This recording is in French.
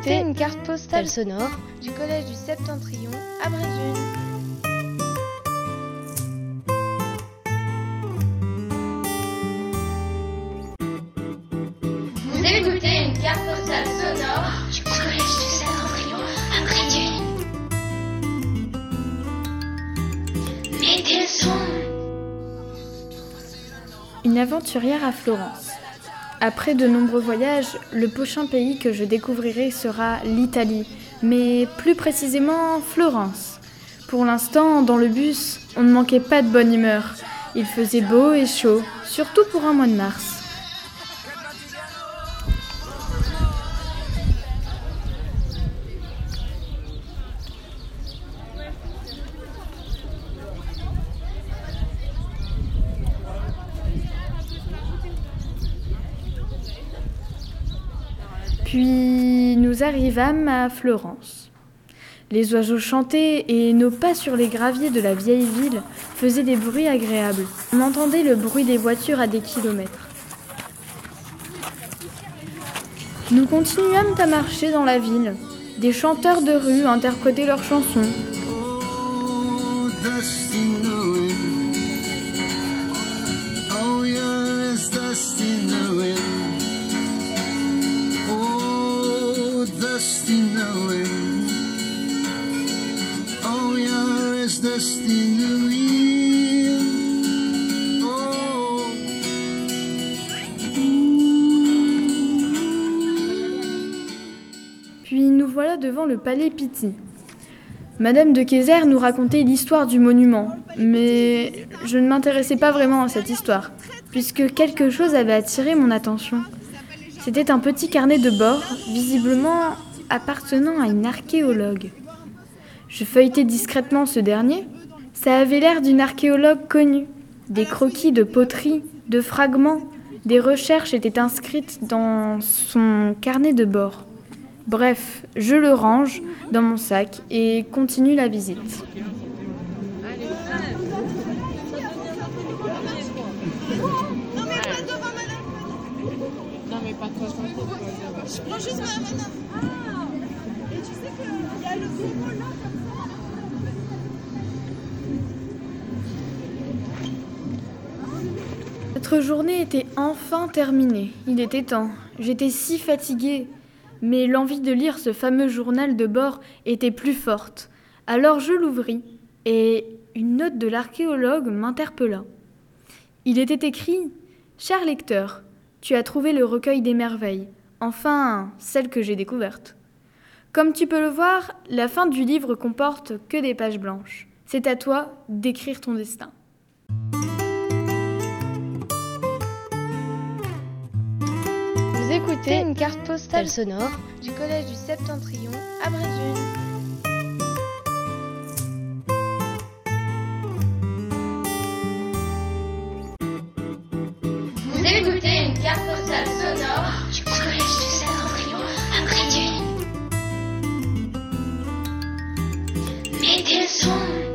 écoutez une carte postale sonore du collège du Septentrion à Brésil. Vous écoutez une carte postale sonore du collège du Septentrion à Brésil. Mettez le son. Une aventurière à Florence. Après de nombreux voyages, le prochain pays que je découvrirai sera l'Italie, mais plus précisément Florence. Pour l'instant, dans le bus, on ne manquait pas de bonne humeur. Il faisait beau et chaud, surtout pour un mois de mars. Puis nous arrivâmes à Florence. Les oiseaux chantaient et nos pas sur les graviers de la vieille ville faisaient des bruits agréables. On entendait le bruit des voitures à des kilomètres. Nous continuâmes à marcher dans la ville. Des chanteurs de rue interprétaient leurs chansons. Puis nous voilà devant le palais Pitti. Madame de Kayser nous racontait l'histoire du monument, mais je ne m'intéressais pas vraiment à cette histoire, puisque quelque chose avait attiré mon attention. C'était un petit carnet de bord, visiblement appartenant à une archéologue. Je feuilletai discrètement ce dernier. Ça avait l'air d'une archéologue connue. Des croquis de poterie, de fragments, des recherches étaient inscrites dans son carnet de bord. Bref, je le range dans mon sac et continue la visite. Notre journée était enfin terminée. Il était temps. J'étais si fatiguée. Mais l'envie de lire ce fameux journal de bord était plus forte. Alors je l'ouvris et une note de l'archéologue m'interpella. Il était écrit Cher lecteur, tu as trouvé le recueil des merveilles, enfin celle que j'ai découverte. Comme tu peux le voir, la fin du livre comporte que des pages blanches. C'est à toi d'écrire ton destin. Vous écoutez une carte postale sonore du collège du Septentrion à Brésil. Écoutez une carte postale Make it soon.